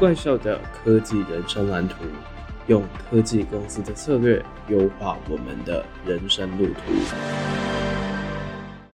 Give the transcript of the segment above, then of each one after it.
怪兽的科技人生蓝图，用科技公司的策略优化我们的人生路途。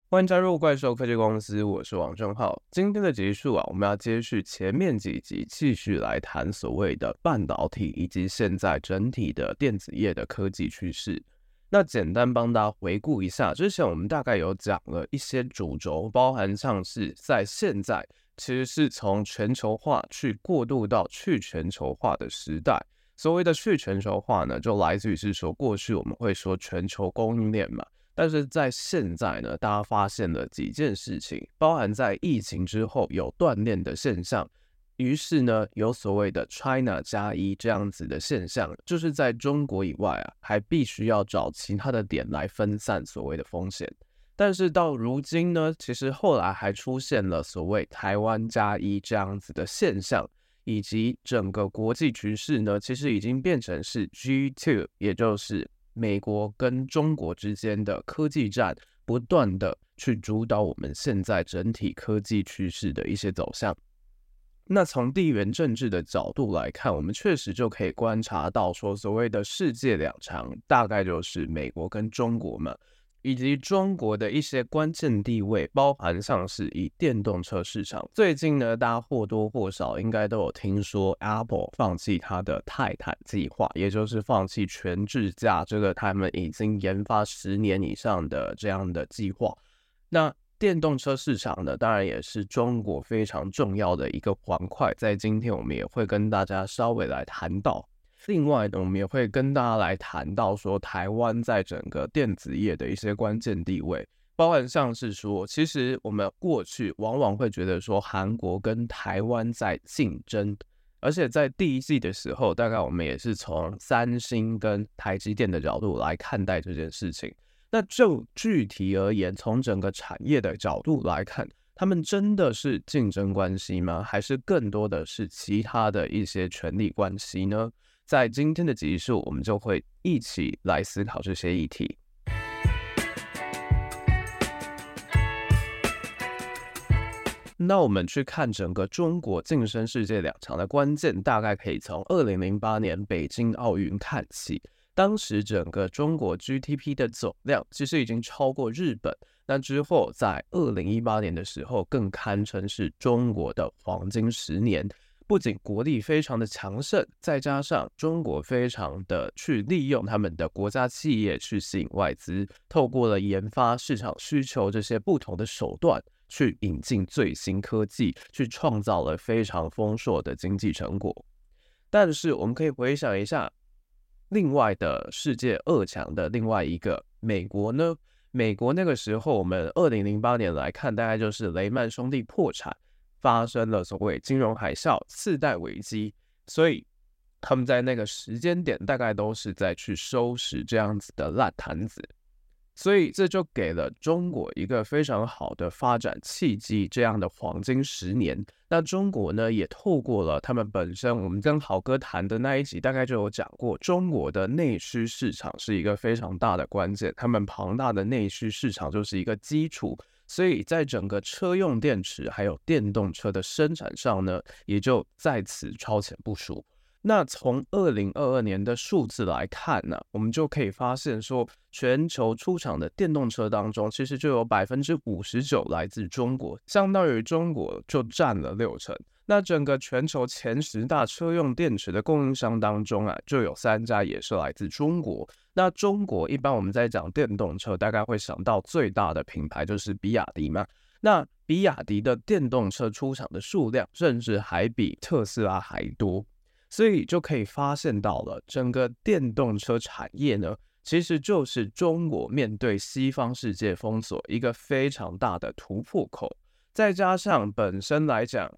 欢迎加入怪兽科技公司，我是王正浩。今天的集数啊，我们要接续前面几集，继续来谈所谓的半导体以及现在整体的电子业的科技趋势。那简单帮大家回顾一下，之前我们大概有讲了一些主轴，包含像是在现在。其实是从全球化去过渡到去全球化的时代。所谓的去全球化呢，就来自于是说，过去我们会说全球供应链嘛，但是在现在呢，大家发现了几件事情，包含在疫情之后有断链的现象，于是呢，有所谓的 China 加一这样子的现象，就是在中国以外啊，还必须要找其他的点来分散所谓的风险。但是到如今呢，其实后来还出现了所谓台湾加一这样子的现象，以及整个国际局势呢，其实已经变成是 G2，也就是美国跟中国之间的科技战，不断的去主导我们现在整体科技趋势的一些走向。那从地缘政治的角度来看，我们确实就可以观察到说，所谓的世界两强，大概就是美国跟中国嘛。以及中国的一些关键地位，包含像是以电动车市场，最近呢，大家或多或少应该都有听说，Apple 放弃它的泰坦计划，也就是放弃全自驾这个他们已经研发十年以上的这样的计划。那电动车市场呢，当然也是中国非常重要的一个环块，在今天我们也会跟大家稍微来谈到。另外呢，我们也会跟大家来谈到说，台湾在整个电子业的一些关键地位，包含像是说，其实我们过去往往会觉得说，韩国跟台湾在竞争，而且在第一季的时候，大概我们也是从三星跟台积电的角度来看待这件事情。那就具体而言，从整个产业的角度来看，他们真的是竞争关系吗？还是更多的是其他的一些权力关系呢？在今天的集数，我们就会一起来思考这些议题。那我们去看整个中国晋升世界两强的关键，大概可以从二零零八年北京奥运看起。当时整个中国 GDP 的总量其实已经超过日本。那之后，在二零一八年的时候，更堪称是中国的黄金十年。不仅国力非常的强盛，再加上中国非常的去利用他们的国家企业去吸引外资，透过了研发、市场需求这些不同的手段去引进最新科技，去创造了非常丰硕的经济成果。但是我们可以回想一下，另外的世界二强的另外一个美国呢？美国那个时候，我们二零零八年来看，大概就是雷曼兄弟破产。发生了所谓金融海啸、次贷危机，所以他们在那个时间点大概都是在去收拾这样子的烂摊子，所以这就给了中国一个非常好的发展契机，这样的黄金十年。那中国呢，也透过了他们本身，我们跟豪哥谈的那一集，大概就有讲过，中国的内需市场是一个非常大的关键，他们庞大的内需市场就是一个基础。所以在整个车用电池还有电动车的生产上呢，也就在此超前部署。那从二零二二年的数字来看呢，我们就可以发现说，全球出厂的电动车当中，其实就有百分之五十九来自中国，相当于中国就占了六成。那整个全球前十大车用电池的供应商当中啊，就有三家也是来自中国。那中国一般我们在讲电动车，大概会想到最大的品牌就是比亚迪嘛。那比亚迪的电动车出厂的数量，甚至还比特斯拉还多，所以就可以发现到了整个电动车产业呢，其实就是中国面对西方世界封锁一个非常大的突破口。再加上本身来讲，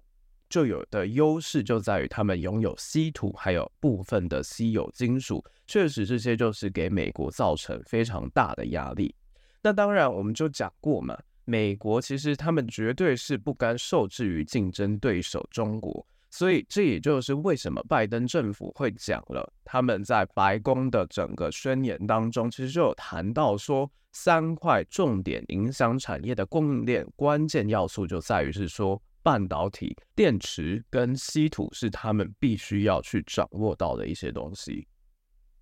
就有的优势就在于他们拥有稀土，还有部分的稀有金属，确实这些就是给美国造成非常大的压力。那当然，我们就讲过嘛，美国其实他们绝对是不甘受制于竞争对手中国，所以这也就是为什么拜登政府会讲了，他们在白宫的整个宣言当中，其实就有谈到说，三块重点影响产业的供应链关键要素就在于是说。半导体、电池跟稀土是他们必须要去掌握到的一些东西。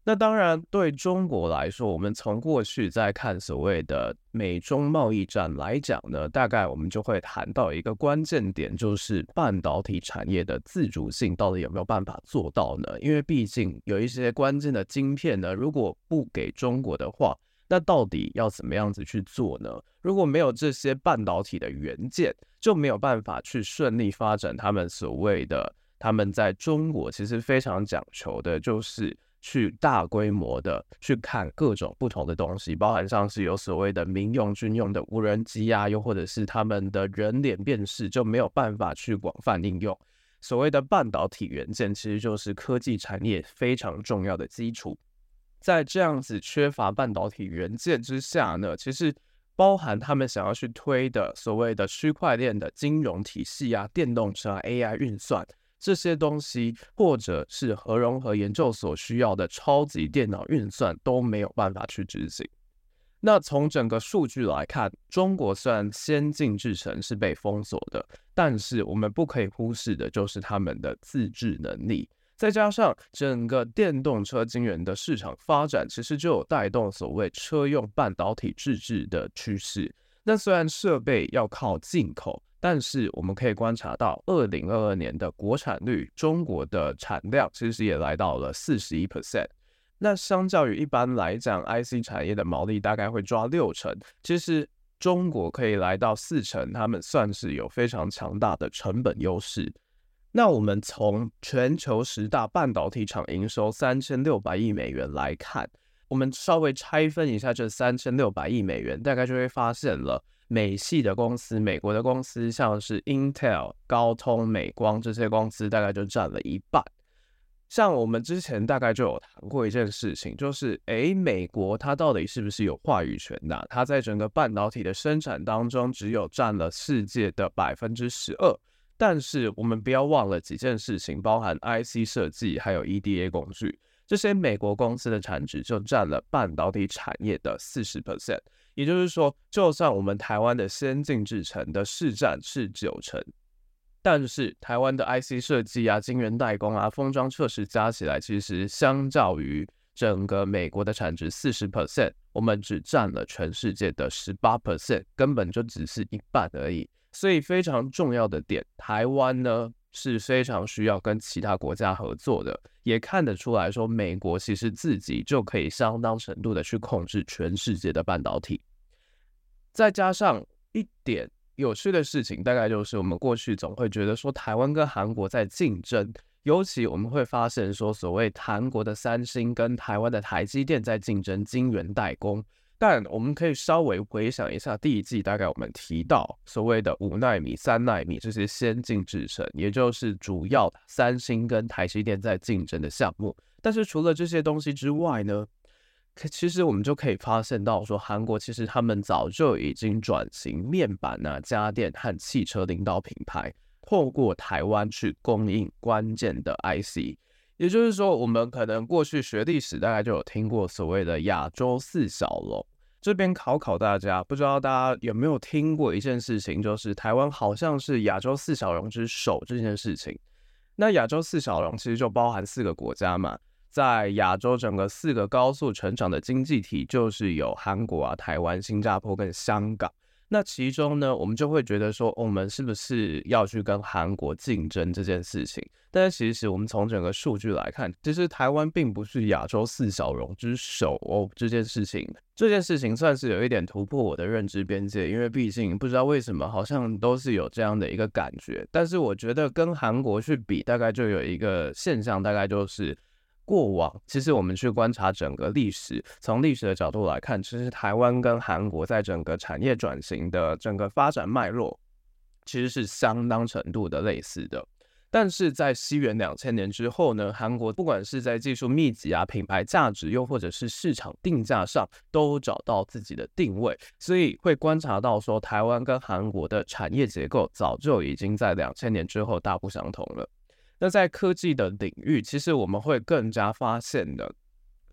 那当然，对中国来说，我们从过去在看所谓的美中贸易战来讲呢，大概我们就会谈到一个关键点，就是半导体产业的自主性到底有没有办法做到呢？因为毕竟有一些关键的晶片呢，如果不给中国的话，那到底要怎么样子去做呢？如果没有这些半导体的元件，就没有办法去顺利发展他们所谓的他们在中国其实非常讲求的，就是。去大规模的去看各种不同的东西，包含像是有所谓的民用、军用的无人机啊，又或者是他们的人脸辨识就没有办法去广泛应用。所谓的半导体元件，其实就是科技产业非常重要的基础。在这样子缺乏半导体元件之下呢，其实包含他们想要去推的所谓的区块链的金融体系啊、电动车、AI 运算。这些东西，或者是核融合研究所需要的超级电脑运算都没有办法去执行。那从整个数据来看，中国虽然先进制程是被封锁的，但是我们不可以忽视的就是他们的自制能力。再加上整个电动车晶圆的市场发展，其实就有带动所谓车用半导体自制的趋势。那虽然设备要靠进口。但是我们可以观察到，二零二二年的国产率，中国的产量其实也来到了四十一 percent。那相较于一般来讲，IC 产业的毛利大概会抓六成，其实中国可以来到四成，他们算是有非常强大的成本优势。那我们从全球十大半导体厂营收三千六百亿美元来看，我们稍微拆分一下这三千六百亿美元，大概就会发现了。美系的公司，美国的公司，像是 Intel、高通、美光这些公司，大概就占了一半。像我们之前大概就有谈过一件事情，就是诶，美国它到底是不是有话语权的？它在整个半导体的生产当中，只有占了世界的百分之十二。但是我们不要忘了几件事情，包含 IC 设计，还有 EDA 工具，这些美国公司的产值就占了半导体产业的四十 percent。也就是说，就算我们台湾的先进制程的市占是九成，但是台湾的 IC 设计啊、晶圆代工啊、封装测试加起来，其实相较于整个美国的产值四十 percent，我们只占了全世界的十八 percent，根本就只是一半而已。所以非常重要的点，台湾呢，是非常需要跟其他国家合作的，也看得出来说，美国其实自己就可以相当程度的去控制全世界的半导体。再加上一点有趣的事情，大概就是我们过去总会觉得说，台湾跟韩国在竞争，尤其我们会发现说，所谓韩国的三星跟台湾的台积电在竞争晶圆代工。但我们可以稍微回想一下第一季，大概我们提到所谓的五纳米、三纳米这些先进制程，也就是主要三星跟台积电在竞争的项目。但是除了这些东西之外呢，其实我们就可以发现到说，韩国其实他们早就已经转型面板啊、家电和汽车领导品牌，透过台湾去供应关键的 IC。也就是说，我们可能过去学历史，大概就有听过所谓的亚洲四小龙。这边考考大家，不知道大家有没有听过一件事情，就是台湾好像是亚洲四小龙之首这件事情。那亚洲四小龙其实就包含四个国家嘛，在亚洲整个四个高速成长的经济体，就是有韩国啊、台湾、新加坡跟香港。那其中呢，我们就会觉得说，我们是不是要去跟韩国竞争这件事情？但是其实我们从整个数据来看，其实台湾并不是亚洲四小龙之首哦。这件事情，这件事情算是有一点突破我的认知边界，因为毕竟不知道为什么，好像都是有这样的一个感觉。但是我觉得跟韩国去比，大概就有一个现象，大概就是。过往其实我们去观察整个历史，从历史的角度来看，其实台湾跟韩国在整个产业转型的整个发展脉络，其实是相当程度的类似的。但是在西元两千年之后呢，韩国不管是在技术密集啊、品牌价值，又或者是市场定价上，都找到自己的定位，所以会观察到说，台湾跟韩国的产业结构早就已经在两千年之后大不相同了。那在科技的领域，其实我们会更加发现的，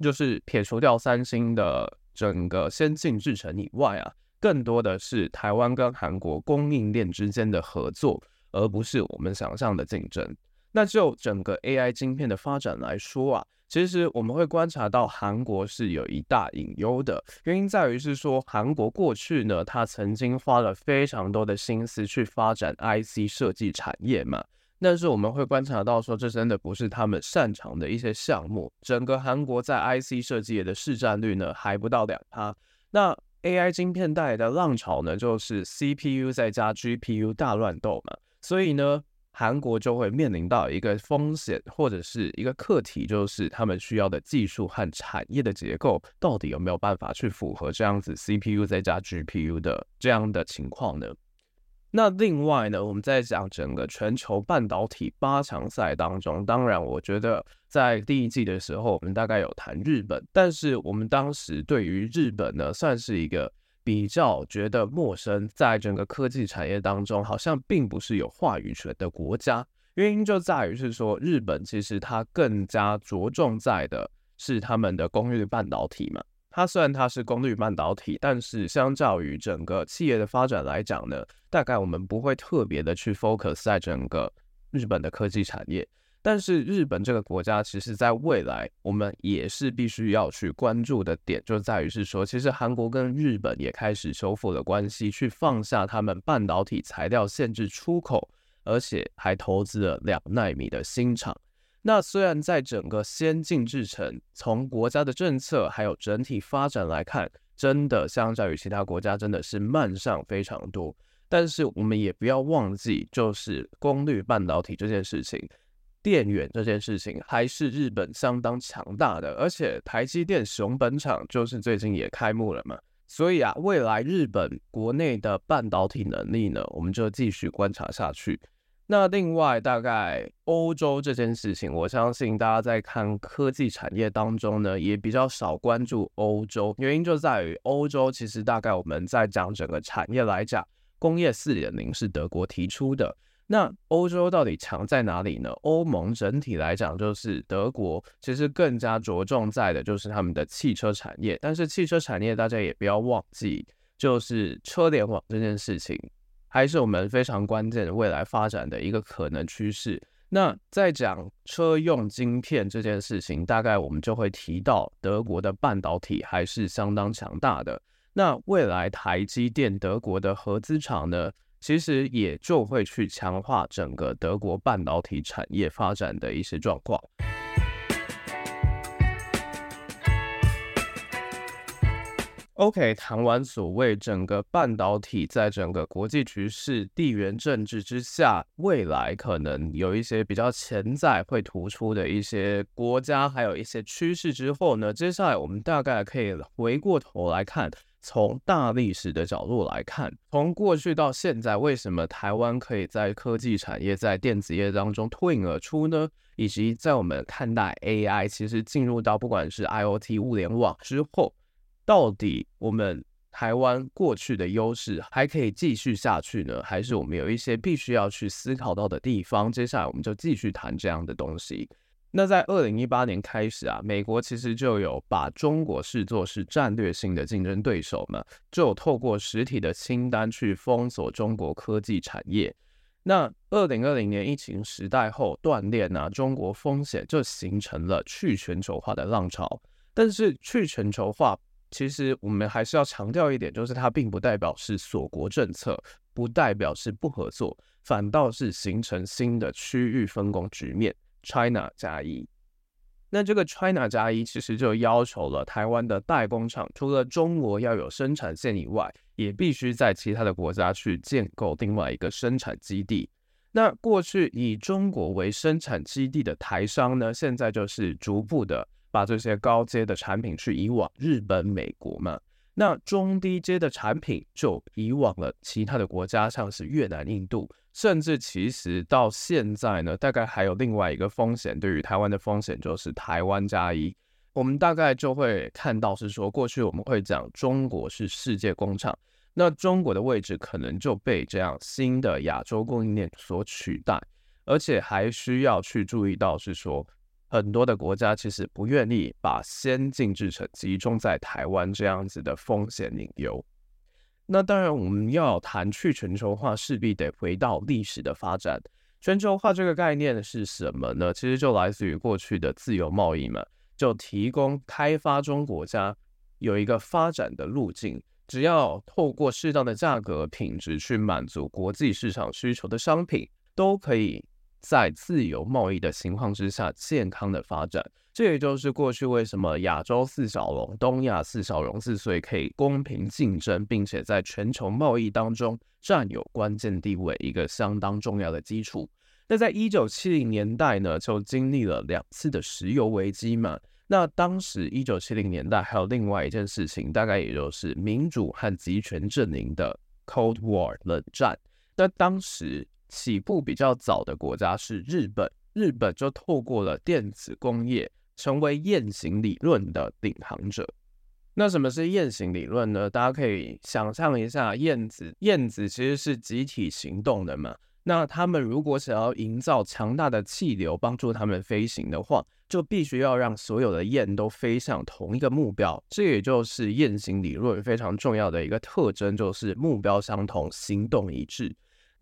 就是撇除掉三星的整个先进制程以外啊，更多的是台湾跟韩国供应链之间的合作，而不是我们想象的竞争。那就整个 AI 晶片的发展来说啊，其实我们会观察到韩国是有一大隐忧的，原因在于是说韩国过去呢，它曾经花了非常多的心思去发展 IC 设计产业嘛，但是我们会观察到说，这真的不是他们擅长的一些项目。整个韩国在 IC 设计业的市占率呢，还不到两趴。那 AI 晶片带来的浪潮呢，就是 CPU 再加 GPU 大乱斗嘛，所以呢。韩国就会面临到一个风险或者是一个课题，就是他们需要的技术和产业的结构到底有没有办法去符合这样子 CPU 再加 GPU 的这样的情况呢？那另外呢，我们在讲整个全球半导体八强赛当中，当然我觉得在第一季的时候，我们大概有谈日本，但是我们当时对于日本呢，算是一个。比较觉得陌生，在整个科技产业当中，好像并不是有话语权的国家。原因就在于是说，日本其实它更加着重在的是他们的功率半导体嘛。它虽然它是功率半导体，但是相较于整个企业的发展来讲呢，大概我们不会特别的去 focus 在整个日本的科技产业。但是日本这个国家，其实在未来我们也是必须要去关注的点，就在于是说，其实韩国跟日本也开始修复了关系，去放下他们半导体材料限制出口，而且还投资了两纳米的新厂。那虽然在整个先进制程，从国家的政策还有整体发展来看，真的相较于其他国家真的是慢上非常多，但是我们也不要忘记，就是功率半导体这件事情。电源这件事情还是日本相当强大的，而且台积电熊本厂就是最近也开幕了嘛，所以啊，未来日本国内的半导体能力呢，我们就继续观察下去。那另外，大概欧洲这件事情，我相信大家在看科技产业当中呢，也比较少关注欧洲，原因就在于欧洲其实大概我们在讲整个产业来讲，工业四点零是德国提出的。那欧洲到底强在哪里呢？欧盟整体来讲，就是德国其实更加着重在的就是他们的汽车产业。但是汽车产业大家也不要忘记，就是车联网这件事情，还是我们非常关键的未来发展的一个可能趋势。那在讲车用晶片这件事情，大概我们就会提到德国的半导体还是相当强大的。那未来台积电德国的合资厂呢？其实也就会去强化整个德国半导体产业发展的一些状况。OK，谈完所谓整个半导体在整个国际局势、地缘政治之下，未来可能有一些比较潜在会突出的一些国家，还有一些趋势之后呢，接下来我们大概可以回过头来看。从大历史的角度来看，从过去到现在，为什么台湾可以在科技产业、在电子业当中脱颖而出呢？以及在我们看待 AI，其实进入到不管是 IoT 物联网之后，到底我们台湾过去的优势还可以继续下去呢？还是我们有一些必须要去思考到的地方？接下来我们就继续谈这样的东西。那在二零一八年开始啊，美国其实就有把中国视作是战略性的竞争对手嘛，就有透过实体的清单去封锁中国科技产业。那二零二零年疫情时代后断链啊，中国风险就形成了去全球化的浪潮。但是去全球化，其实我们还是要强调一点，就是它并不代表是锁国政策，不代表是不合作，反倒是形成新的区域分工局面。China 加一，那这个 China 加一其实就要求了台湾的代工厂，除了中国要有生产线以外，也必须在其他的国家去建构另外一个生产基地。那过去以中国为生产基地的台商呢，现在就是逐步的把这些高阶的产品去移往日本、美国嘛。那中低阶的产品就移往了其他的国家，像是越南、印度。甚至其实到现在呢，大概还有另外一个风险，对于台湾的风险就是台湾加一。我们大概就会看到是说，过去我们会讲中国是世界工厂，那中国的位置可能就被这样新的亚洲供应链所取代，而且还需要去注意到是说，很多的国家其实不愿意把先进制程集中在台湾这样子的风险隐忧。那当然，我们要谈去全球化，势必得回到历史的发展。全球化这个概念是什么呢？其实就来自于过去的自由贸易嘛，就提供开发中国家有一个发展的路径，只要透过适当的价格、品质去满足国际市场需求的商品，都可以在自由贸易的情况之下健康的发展。这也就是过去为什么亚洲四小龙、东亚四小龙之所以可以公平竞争，并且在全球贸易当中占有关键地位，一个相当重要的基础。那在一九七零年代呢，就经历了两次的石油危机嘛。那当时一九七零年代还有另外一件事情，大概也就是民主和极权阵营的 Cold War 冷战。那当时起步比较早的国家是日本，日本就透过了电子工业。成为雁行理论的领航者。那什么是雁行理论呢？大家可以想象一下，燕子，燕子其实是集体行动的嘛。那他们如果想要营造强大的气流，帮助他们飞行的话，就必须要让所有的雁都飞向同一个目标。这也就是雁行理论非常重要的一个特征，就是目标相同，行动一致。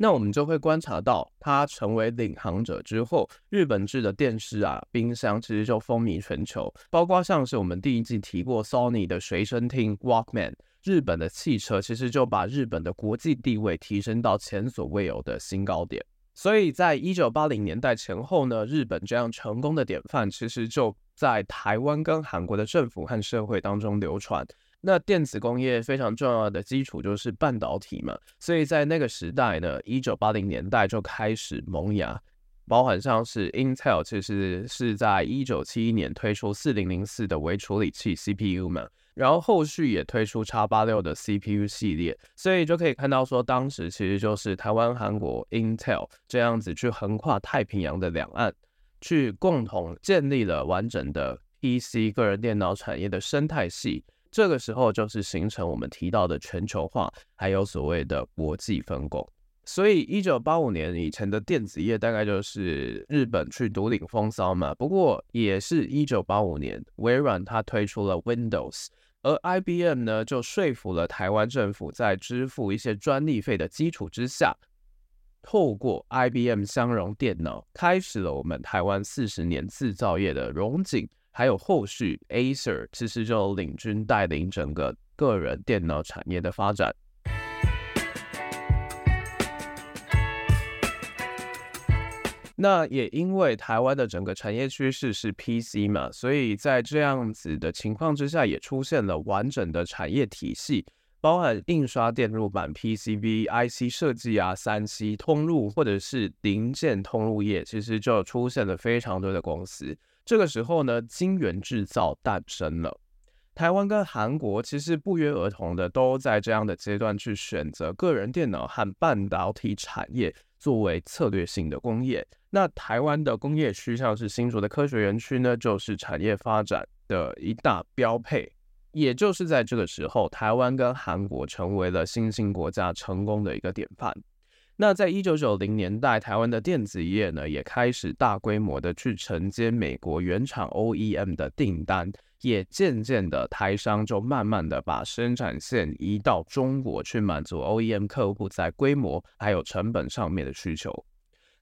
那我们就会观察到，它成为领航者之后，日本制的电视啊、冰箱其实就风靡全球，包括像是我们第一季提过 Sony 的随身听 Walkman，日本的汽车其实就把日本的国际地位提升到前所未有的新高点。所以在一九八零年代前后呢，日本这样成功的典范，其实就在台湾跟韩国的政府和社会当中流传。那电子工业非常重要的基础就是半导体嘛，所以在那个时代呢，一九八零年代就开始萌芽，包含像是 Intel 其实是在一九七一年推出四零零四的微处理器 CPU 嘛，然后后续也推出 X 八六的 CPU 系列，所以就可以看到说，当时其实就是台湾、韩国、Intel 这样子去横跨太平洋的两岸，去共同建立了完整的 PC 个人电脑产业的生态系。这个时候就是形成我们提到的全球化，还有所谓的国际分工。所以，一九八五年以前的电子业大概就是日本去独领风骚嘛。不过，也是一九八五年，微软它推出了 Windows，而 IBM 呢就说服了台湾政府，在支付一些专利费的基础之下，透过 IBM 相容电脑，开始了我们台湾四十年制造业的荣景。还有后续，Acer 其实就领军带领整个个人电脑产业的发展。那也因为台湾的整个产业趋势是 PC 嘛，所以在这样子的情况之下，也出现了完整的产业体系，包含印刷电路板、PCB、IC 设计啊、三 C 通路或者是零件通路业，其实就出现了非常多的公司。这个时候呢，晶圆制造诞生了。台湾跟韩国其实不约而同的都在这样的阶段去选择个人电脑和半导体产业作为策略性的工业。那台湾的工业区，像是新竹的科学园区呢，就是产业发展的一大标配。也就是在这个时候，台湾跟韩国成为了新兴国家成功的一个典范。那在一九九零年代，台湾的电子业呢，也开始大规模的去承接美国原厂 OEM 的订单，也渐渐的台商就慢慢的把生产线移到中国去满足 OEM 客户在规模还有成本上面的需求。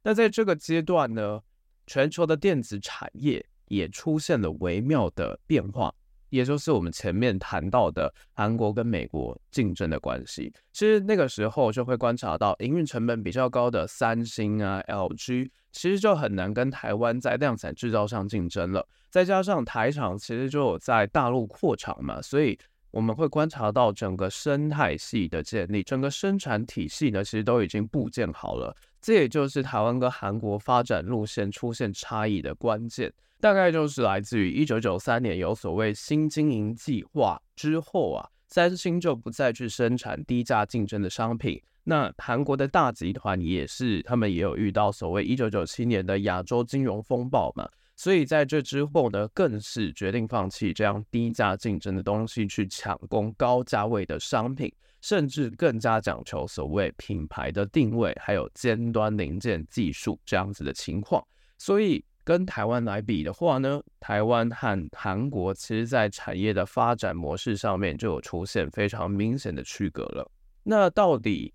那在这个阶段呢，全球的电子产业也出现了微妙的变化。也就是我们前面谈到的韩国跟美国竞争的关系，其实那个时候就会观察到营运成本比较高的三星啊、LG，其实就很难跟台湾在量产制造上竞争了。再加上台厂其实就有在大陆扩厂嘛，所以我们会观察到整个生态系的建立，整个生产体系呢，其实都已经部建好了。这也就是台湾跟韩国发展路线出现差异的关键。大概就是来自于一九九三年有所谓新经营计划之后啊，三星就不再去生产低价竞争的商品。那韩国的大集团也是，他们也有遇到所谓一九九七年的亚洲金融风暴嘛，所以在这之后呢，更是决定放弃这样低价竞争的东西，去抢攻高价位的商品，甚至更加讲求所谓品牌的定位，还有尖端零件技术这样子的情况，所以。跟台湾来比的话呢，台湾和韩国其实在产业的发展模式上面就有出现非常明显的区隔了。那到底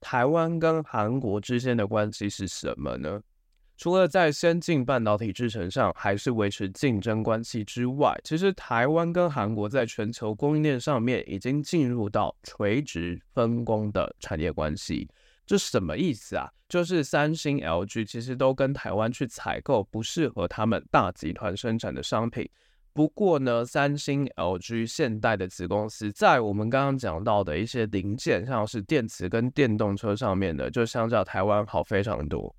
台湾跟韩国之间的关系是什么呢？除了在先进半导体制程上还是维持竞争关系之外，其实台湾跟韩国在全球供应链上面已经进入到垂直分工的产业关系。这什么意思啊？就是三星、LG 其实都跟台湾去采购不适合他们大集团生产的商品。不过呢，三星、LG、现代的子公司在我们刚刚讲到的一些零件，像是电池跟电动车上面的，就相较台湾好非常多。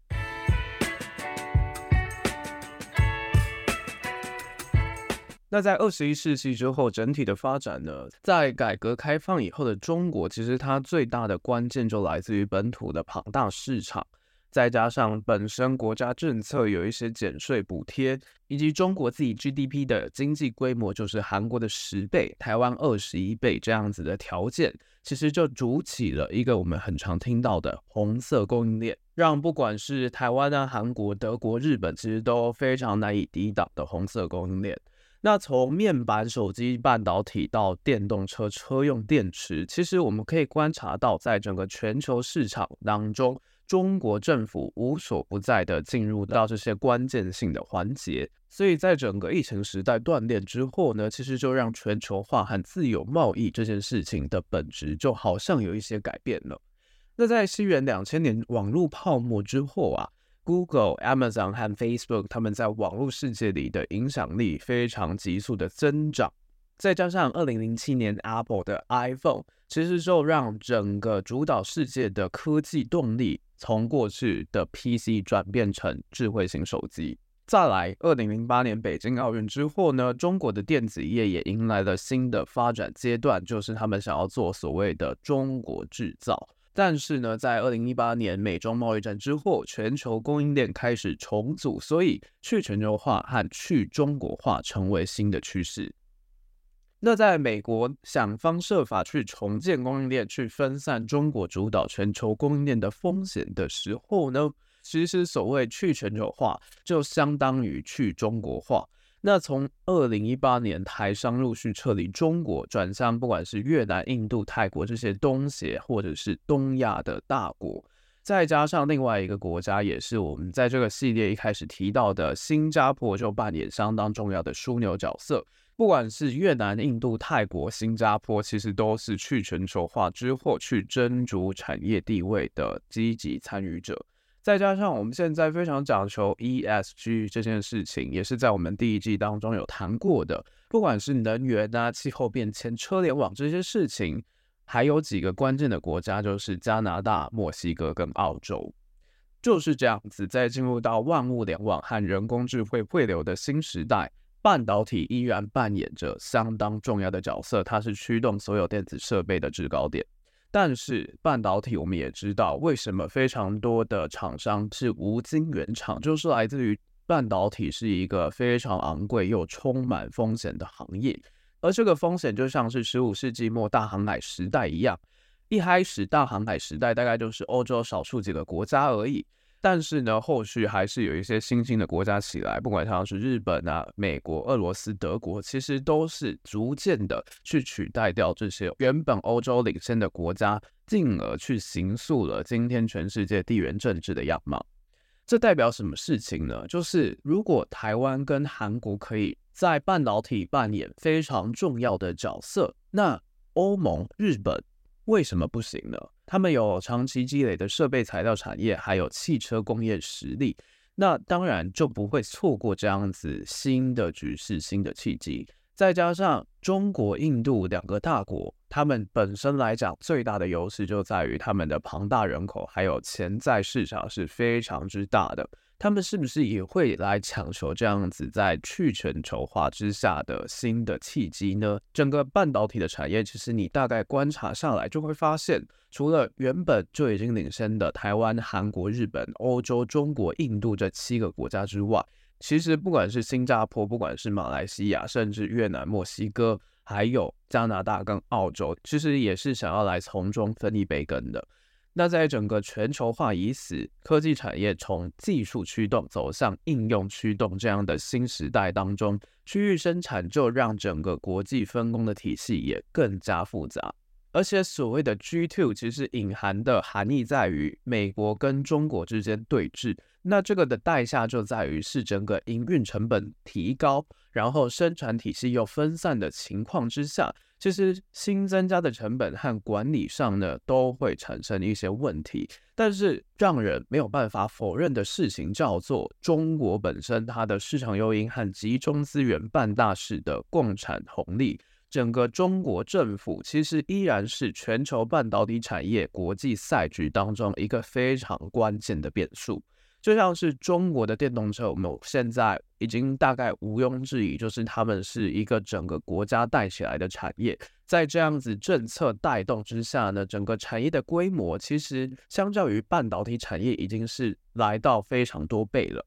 那在二十一世纪之后，整体的发展呢，在改革开放以后的中国，其实它最大的关键就来自于本土的庞大市场，再加上本身国家政策有一些减税补贴，以及中国自己 GDP 的经济规模就是韩国的十倍，台湾二十一倍这样子的条件，其实就筑起了一个我们很常听到的红色供应链，让不管是台湾啊、韩国、德国、日本，其实都非常难以抵挡的红色供应链。那从面板、手机、半导体到电动车车用电池，其实我们可以观察到，在整个全球市场当中，中国政府无所不在的进入到这些关键性的环节。所以在整个疫情时代断裂之后呢，其实就让全球化和自由贸易这件事情的本质就好像有一些改变了。那在西元两千年网络泡沫之后啊。Google、Amazon 和 Facebook，他们在网络世界里的影响力非常急速的增长，再加上二零零七年 Apple 的 iPhone，其实就让整个主导世界的科技动力从过去的 PC 转变成智慧型手机。再来，二零零八年北京奥运之后呢，中国的电子业也迎来了新的发展阶段，就是他们想要做所谓的中国制造。但是呢，在二零一八年美中贸易战之后，全球供应链开始重组，所以去全球化和去中国化成为新的趋势。那在美国想方设法去重建供应链，去分散中国主导全球供应链的风险的时候呢，其实所谓去全球化就相当于去中国化。那从二零一八年台商陆续撤离中国，转向不管是越南、印度、泰国这些东协或者是东亚的大国，再加上另外一个国家，也是我们在这个系列一开始提到的新加坡，就扮演相当重要的枢纽角色。不管是越南、印度、泰国、新加坡，其实都是去全球化之后去争逐产业地位的积极参与者。再加上我们现在非常讲求 ESG 这件事情，也是在我们第一季当中有谈过的。不管是能源啊、气候变迁、车联网这些事情，还有几个关键的国家，就是加拿大、墨西哥跟澳洲。就是这样子，在进入到万物联网和人工智慧汇流的新时代，半导体依然扮演着相当重要的角色，它是驱动所有电子设备的制高点。但是半导体，我们也知道为什么非常多的厂商是无晶圆厂，就是来自于半导体是一个非常昂贵又充满风险的行业，而这个风险就像是十五世纪末大航海时代一样，一开始大航海时代大概就是欧洲少数几个国家而已。但是呢，后续还是有一些新兴的国家起来，不管像是日本啊、美国、俄罗斯、德国，其实都是逐渐的去取代掉这些原本欧洲领先的国家，进而去形塑了今天全世界地缘政治的样貌。这代表什么事情呢？就是如果台湾跟韩国可以在半导体扮演非常重要的角色，那欧盟、日本为什么不行呢？他们有长期积累的设备材料产业，还有汽车工业实力，那当然就不会错过这样子新的局势、新的契机。再加上中国、印度两个大国，他们本身来讲最大的优势就在于他们的庞大人口，还有潜在市场是非常之大的。他们是不是也会来抢求这样子在去全球化之下的新的契机呢？整个半导体的产业，其实你大概观察下来就会发现，除了原本就已经领先的台湾、韩国、日本、欧洲、中国、印度这七个国家之外，其实不管是新加坡，不管是马来西亚，甚至越南、墨西哥，还有加拿大跟澳洲，其实也是想要来从中分一杯羹的。那在整个全球化已死，科技产业从技术驱动走向应用驱动这样的新时代当中，区域生产就让整个国际分工的体系也更加复杂。而且所谓的 G2 其实隐含的含义在于美国跟中国之间对峙。那这个的代价就在于是整个营运成本提高，然后生产体系又分散的情况之下，其实新增加的成本和管理上呢都会产生一些问题。但是让人没有办法否认的事情叫做中国本身它的市场诱因和集中资源办大事的共产红利。整个中国政府其实依然是全球半导体产业国际赛局当中一个非常关键的变数。就像是中国的电动车，我们现在已经大概毋庸置疑，就是他们是一个整个国家带起来的产业。在这样子政策带动之下呢，整个产业的规模其实相较于半导体产业已经是来到非常多倍了。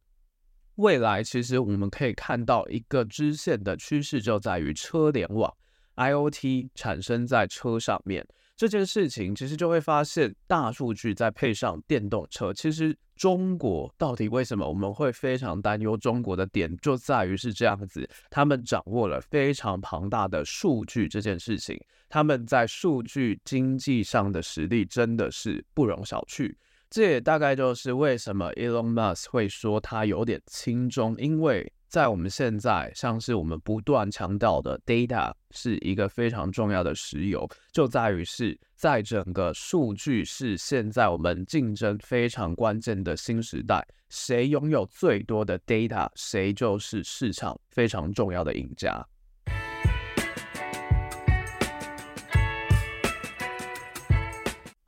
未来其实我们可以看到一个支线的趋势，就在于车联网。IoT 产生在车上面这件事情，其实就会发现大数据再配上电动车，其实中国到底为什么我们会非常担忧？中国的点就在于是这样子，他们掌握了非常庞大的数据这件事情，他们在数据经济上的实力真的是不容小觑。这也大概就是为什么 Elon Musk 会说他有点轻中，因为。在我们现在，像是我们不断强调的 data 是一个非常重要的石油，就在于是在整个数据是现在我们竞争非常关键的新时代，谁拥有最多的 data，谁就是市场非常重要的赢家。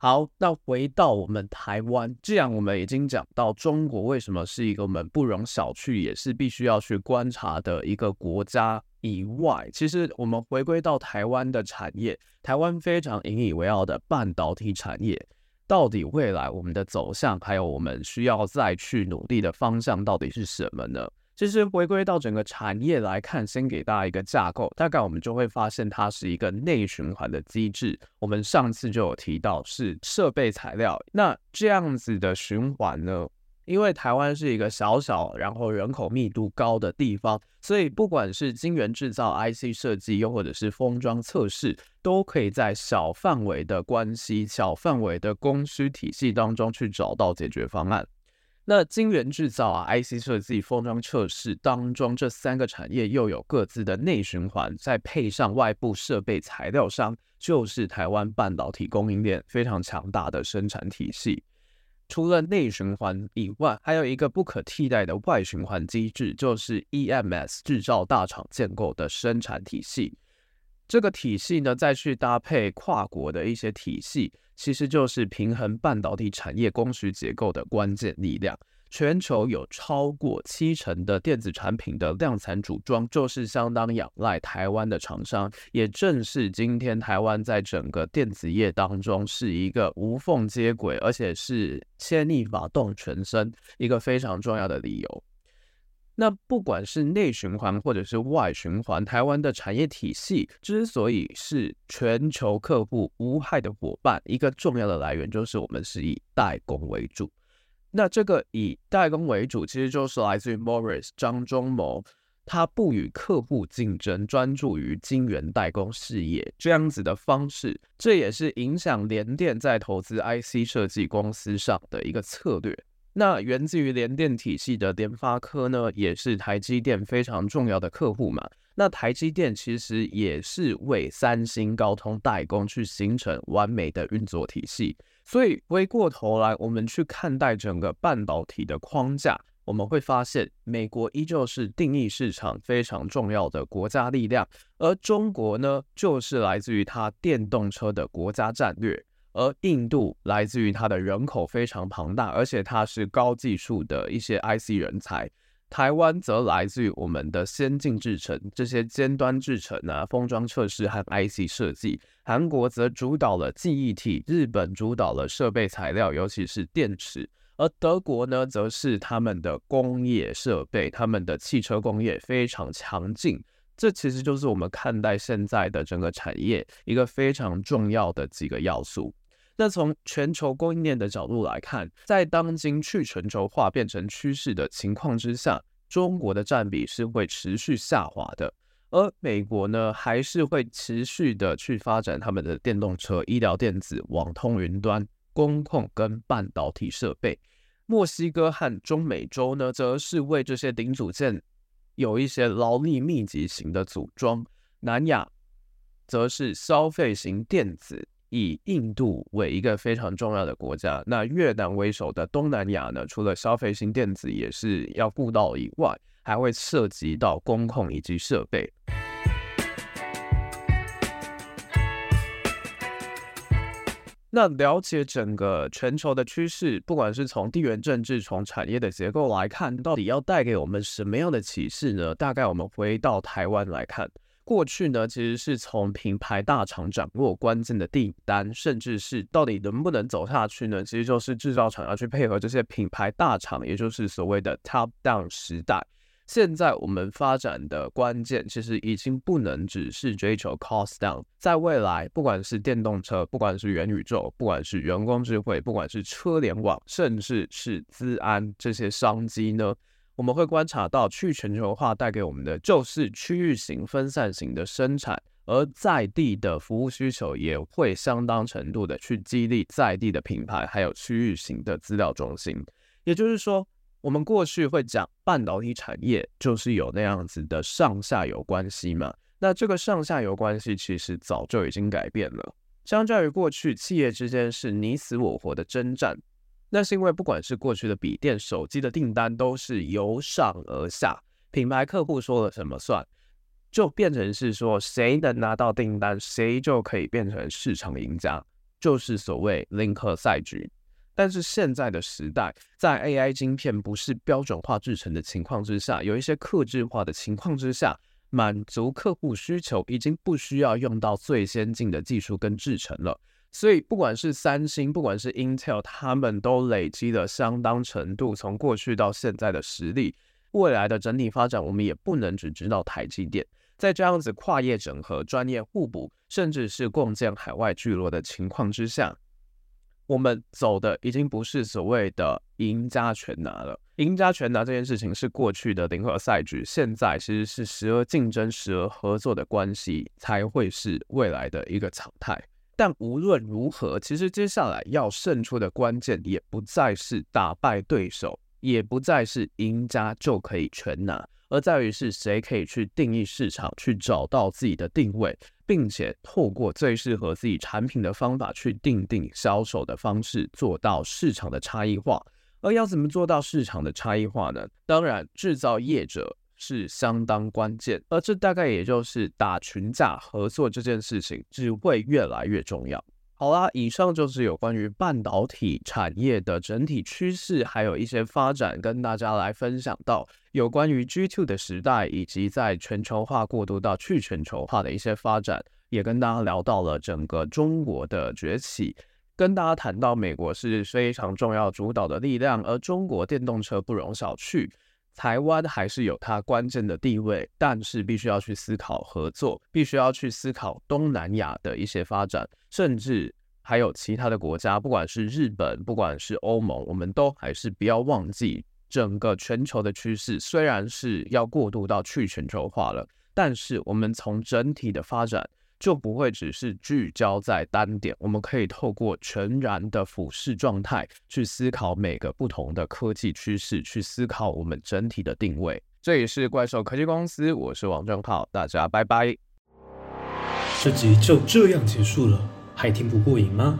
好，那回到我们台湾，既然我们已经讲到中国为什么是一个我们不容小觑，也是必须要去观察的一个国家以外，其实我们回归到台湾的产业，台湾非常引以为傲的半导体产业，到底未来我们的走向，还有我们需要再去努力的方向，到底是什么呢？其实回归到整个产业来看，先给大家一个架构，大概我们就会发现它是一个内循环的机制。我们上次就有提到是设备材料，那这样子的循环呢，因为台湾是一个小小然后人口密度高的地方，所以不管是晶圆制造、IC 设计，又或者是封装测试，都可以在小范围的关系、小范围的供需体系当中去找到解决方案。那晶圆制造啊、IC 设计、封装测试当中，这三个产业又有各自的内循环，再配上外部设备材料商，就是台湾半导体供应链非常强大的生产体系。除了内循环以外，还有一个不可替代的外循环机制，就是 EMS 制造大厂建构的生产体系。这个体系呢，再去搭配跨国的一些体系。其实就是平衡半导体产业供需结构的关键力量。全球有超过七成的电子产品的量产组装，就是相当仰赖台湾的厂商。也正是今天台湾在整个电子业当中是一个无缝接轨，而且是牵一发动全身一个非常重要的理由。那不管是内循环或者是外循环，台湾的产业体系之所以是全球客户无害的伙伴，一个重要的来源就是我们是以代工为主。那这个以代工为主，其实就是来自于 Morris 张忠谋，他不与客户竞争，专注于晶圆代工事业这样子的方式，这也是影响联电在投资 IC 设计公司上的一个策略。那源自于联电体系的联发科呢，也是台积电非常重要的客户嘛。那台积电其实也是为三星、高通代工，去形成完美的运作体系。所以回过头来，我们去看待整个半导体的框架，我们会发现，美国依旧是定义市场非常重要的国家力量，而中国呢，就是来自于它电动车的国家战略。而印度来自于它的人口非常庞大，而且它是高技术的一些 IC 人才。台湾则来自于我们的先进制程，这些尖端制程啊，封装测试和 IC 设计。韩国则主导了记忆体，日本主导了设备材料，尤其是电池。而德国呢，则是他们的工业设备，他们的汽车工业非常强劲。这其实就是我们看待现在的整个产业一个非常重要的几个要素。那从全球供应链的角度来看，在当今去全球化变成趋势的情况之下，中国的占比是会持续下滑的。而美国呢，还是会持续的去发展他们的电动车、医疗电子、网通云端、工控跟半导体设备。墨西哥和中美洲呢，则是为这些零组件有一些劳力密集型的组装。南亚则是消费型电子，以印度为一个非常重要的国家。那越南为首的东南亚呢，除了消费型电子也是要顾到以外，还会涉及到工控以及设备。那了解整个全球的趋势，不管是从地缘政治、从产业的结构来看，到底要带给我们什么样的启示呢？大概我们回到台湾来看，过去呢，其实是从品牌大厂掌握关键的订单，甚至是到底能不能走下去呢？其实就是制造厂要去配合这些品牌大厂，也就是所谓的 top down 时代。现在我们发展的关键，其实已经不能只是追求 cost down。在未来，不管是电动车，不管是元宇宙，不管是人工智慧，不管是车联网，甚至是资安这些商机呢，我们会观察到去全球化带给我们的就是区域型、分散型的生产，而在地的服务需求也会相当程度的去激励在地的品牌，还有区域型的资料中心。也就是说，我们过去会讲半导体产业就是有那样子的上下游关系嘛？那这个上下游关系其实早就已经改变了。相较于过去，企业之间是你死我活的征战，那是因为不管是过去的笔电、手机的订单都是由上而下，品牌客户说了什么算，就变成是说谁能拿到订单，谁就可以变成市场赢家，就是所谓林克赛局。但是现在的时代，在 AI 晶片不是标准化制成的情况之下，有一些客制化的情况之下，满足客户需求已经不需要用到最先进的技术跟制程了。所以不管是三星，不管是 Intel，他们都累积了相当程度从过去到现在的实力。未来的整体发展，我们也不能只知道台积电。在这样子跨业整合、专业互补，甚至是共建海外聚落的情况之下。我们走的已经不是所谓的赢家全拿了，赢家全拿这件事情是过去的零和赛局，现在其实是时而竞争、时而合作的关系才会是未来的一个常态。但无论如何，其实接下来要胜出的关键也不再是打败对手，也不再是赢家就可以全拿。而在于是谁可以去定义市场，去找到自己的定位，并且透过最适合自己产品的方法去定定销售的方式，做到市场的差异化。而要怎么做到市场的差异化呢？当然，制造业者是相当关键，而这大概也就是打群架合作这件事情只会越来越重要。好啦，以上就是有关于半导体产业的整体趋势，还有一些发展，跟大家来分享到有关于 G two 的时代，以及在全球化过渡到去全球化的一些发展，也跟大家聊到了整个中国的崛起，跟大家谈到美国是非常重要主导的力量，而中国电动车不容小觑。台湾还是有它关键的地位，但是必须要去思考合作，必须要去思考东南亚的一些发展，甚至还有其他的国家，不管是日本，不管是欧盟，我们都还是不要忘记整个全球的趋势。虽然是要过渡到去全球化了，但是我们从整体的发展。就不会只是聚焦在单点，我们可以透过全然的俯视状态去思考每个不同的科技趋势，去思考我们整体的定位。这里是怪兽科技公司，我是王正浩，大家拜拜。这集就这样结束了，还听不过瘾吗？